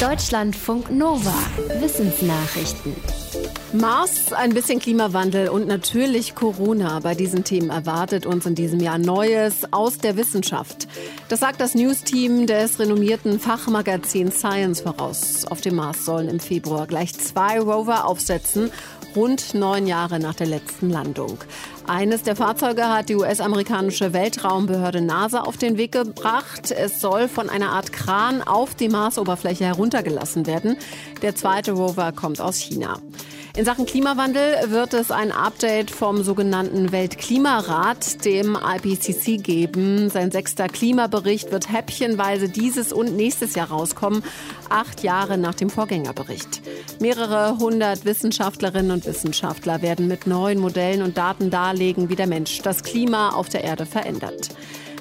Deutschlandfunk Nova. Wissensnachrichten. Mars, ein bisschen Klimawandel und natürlich Corona. Bei diesen Themen erwartet uns in diesem Jahr Neues aus der Wissenschaft. Das sagt das News-Team des renommierten Fachmagazins Science voraus. Auf dem Mars sollen im Februar gleich zwei Rover aufsetzen rund neun Jahre nach der letzten Landung. Eines der Fahrzeuge hat die US-amerikanische Weltraumbehörde NASA auf den Weg gebracht. Es soll von einer Art Kran auf die Marsoberfläche heruntergelassen werden. Der zweite Rover kommt aus China. In Sachen Klimawandel wird es ein Update vom sogenannten Weltklimarat, dem IPCC, geben. Sein sechster Klimabericht wird häppchenweise dieses und nächstes Jahr rauskommen, acht Jahre nach dem Vorgängerbericht. Mehrere hundert Wissenschaftlerinnen und Wissenschaftler werden mit neuen Modellen und Daten darlegen, wie der Mensch das Klima auf der Erde verändert.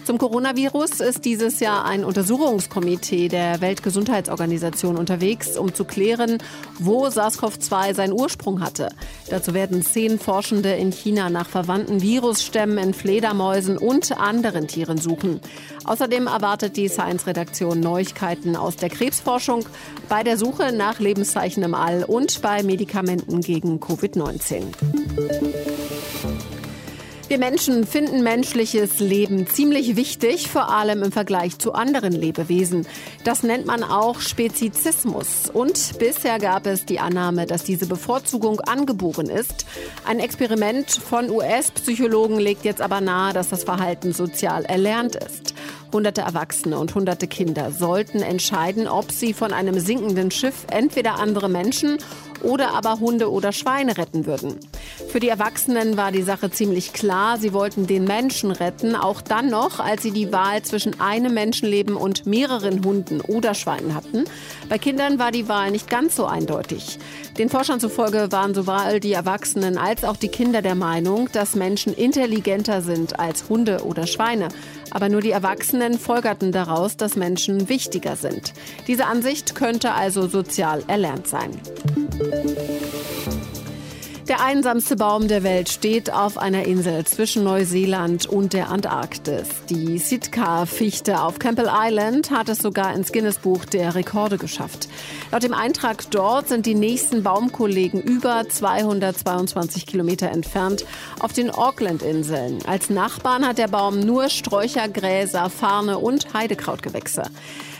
Zum Coronavirus ist dieses Jahr ein Untersuchungskomitee der Weltgesundheitsorganisation unterwegs, um zu klären, wo SARS-CoV-2 seinen Ursprung hatte. Dazu werden zehn Forschende in China nach verwandten Virusstämmen in Fledermäusen und anderen Tieren suchen. Außerdem erwartet die Science-Redaktion Neuigkeiten aus der Krebsforschung, bei der Suche nach Lebenszeichen im All und bei Medikamenten gegen Covid-19. Wir Menschen finden menschliches Leben ziemlich wichtig, vor allem im Vergleich zu anderen Lebewesen. Das nennt man auch Spezizismus. Und bisher gab es die Annahme, dass diese Bevorzugung angeboren ist. Ein Experiment von US-Psychologen legt jetzt aber nahe, dass das Verhalten sozial erlernt ist. Hunderte Erwachsene und hunderte Kinder sollten entscheiden, ob sie von einem sinkenden Schiff entweder andere Menschen oder aber Hunde oder Schweine retten würden. Für die Erwachsenen war die Sache ziemlich klar. Sie wollten den Menschen retten, auch dann noch, als sie die Wahl zwischen einem Menschenleben und mehreren Hunden oder Schweinen hatten. Bei Kindern war die Wahl nicht ganz so eindeutig. Den Forschern zufolge waren sowohl die Erwachsenen als auch die Kinder der Meinung, dass Menschen intelligenter sind als Hunde oder Schweine. Aber nur die Erwachsenen folgerten daraus, dass Menschen wichtiger sind. Diese Ansicht könnte also sozial erlernt sein. Der einsamste Baum der Welt steht auf einer Insel zwischen Neuseeland und der Antarktis. Die Sitka-Fichte auf Campbell Island hat es sogar ins Guinness-Buch der Rekorde geschafft. Laut dem Eintrag dort sind die nächsten Baumkollegen über 222 Kilometer entfernt auf den Auckland-Inseln. Als Nachbarn hat der Baum nur Sträucher, Gräser, Farne und Heidekrautgewächse.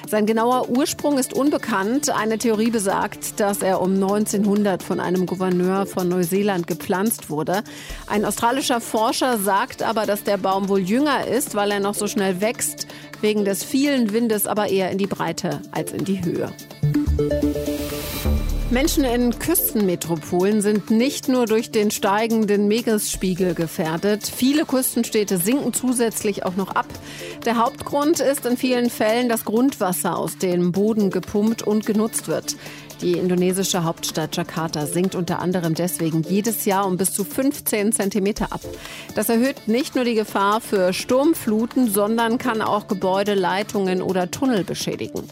Sein genauer Ursprung ist unbekannt. Eine Theorie besagt, dass er um 1900 von einem Gouverneur von Neuseeland gepflanzt wurde. Ein australischer Forscher sagt aber, dass der Baum wohl jünger ist, weil er noch so schnell wächst, wegen des vielen Windes aber eher in die Breite als in die Höhe. Menschen in Küstenmetropolen sind nicht nur durch den steigenden Meeresspiegel gefährdet. Viele Küstenstädte sinken zusätzlich auch noch ab. Der Hauptgrund ist in vielen Fällen das Grundwasser, aus dem Boden gepumpt und genutzt wird. Die indonesische Hauptstadt Jakarta sinkt unter anderem deswegen jedes Jahr um bis zu 15 Zentimeter ab. Das erhöht nicht nur die Gefahr für Sturmfluten, sondern kann auch Gebäude, Leitungen oder Tunnel beschädigen.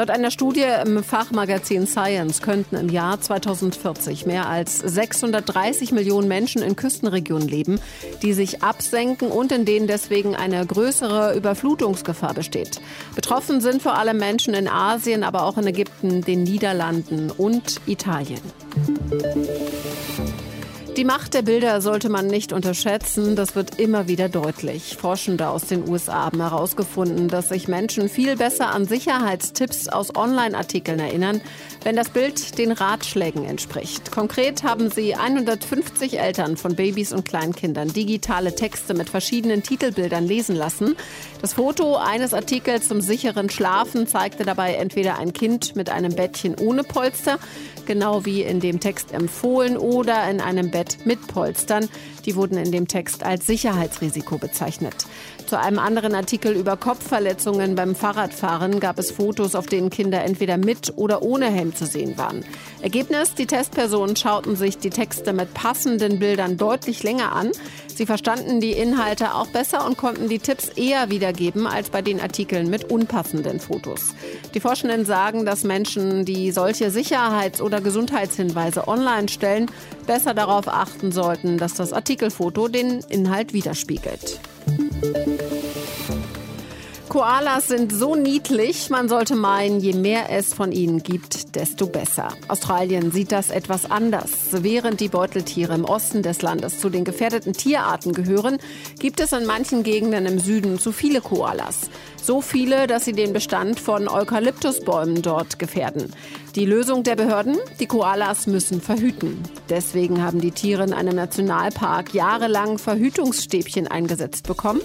Laut einer Studie im Fachmagazin Science könnten im Jahr 2040 mehr als 630 Millionen Menschen in Küstenregionen leben, die sich absenken und in denen deswegen eine größere Überflutungsgefahr besteht. Betroffen sind vor allem Menschen in Asien, aber auch in Ägypten, den Niederlanden und Italien. Die Macht der Bilder sollte man nicht unterschätzen. Das wird immer wieder deutlich. Forschende aus den USA haben herausgefunden, dass sich Menschen viel besser an Sicherheitstipps aus Online-Artikeln erinnern, wenn das Bild den Ratschlägen entspricht. Konkret haben sie 150 Eltern von Babys und Kleinkindern digitale Texte mit verschiedenen Titelbildern lesen lassen. Das Foto eines Artikels zum sicheren Schlafen zeigte dabei entweder ein Kind mit einem Bettchen ohne Polster, genau wie in dem Text empfohlen, oder in einem Bett mit Polstern. Die wurden in dem Text als Sicherheitsrisiko bezeichnet. Zu einem anderen Artikel über Kopfverletzungen beim Fahrradfahren gab es Fotos, auf denen Kinder entweder mit oder ohne Helm zu sehen waren. Ergebnis, die Testpersonen schauten sich die Texte mit passenden Bildern deutlich länger an. Sie verstanden die Inhalte auch besser und konnten die Tipps eher wiedergeben als bei den Artikeln mit unpassenden Fotos. Die Forschenden sagen, dass Menschen, die solche Sicherheits- oder Gesundheitshinweise online stellen, besser darauf achten sollten, dass das Artikelfoto den Inhalt widerspiegelt. Koalas sind so niedlich, man sollte meinen, je mehr es von ihnen gibt, desto besser. Australien sieht das etwas anders. Während die Beuteltiere im Osten des Landes zu den gefährdeten Tierarten gehören, gibt es in manchen Gegenden im Süden zu viele Koalas. So viele, dass sie den Bestand von Eukalyptusbäumen dort gefährden. Die Lösung der Behörden? Die Koalas müssen verhüten. Deswegen haben die Tiere in einem Nationalpark jahrelang Verhütungsstäbchen eingesetzt bekommen.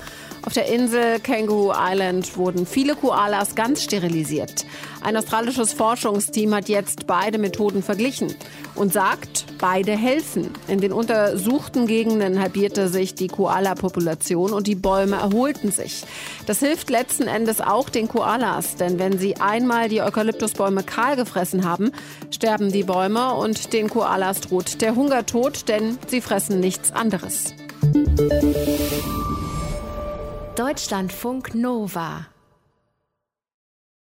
Auf der Insel Kangaroo Island wurden viele Koalas ganz sterilisiert. Ein australisches Forschungsteam hat jetzt beide Methoden verglichen und sagt, beide helfen. In den untersuchten Gegenden halbierte sich die Koala-Population und die Bäume erholten sich. Das hilft letzten Endes auch den Koalas, denn wenn sie einmal die Eukalyptusbäume kahl gefressen haben, sterben die Bäume und den Koalas droht der Hungertod, denn sie fressen nichts anderes. Deutschlandfunk Nova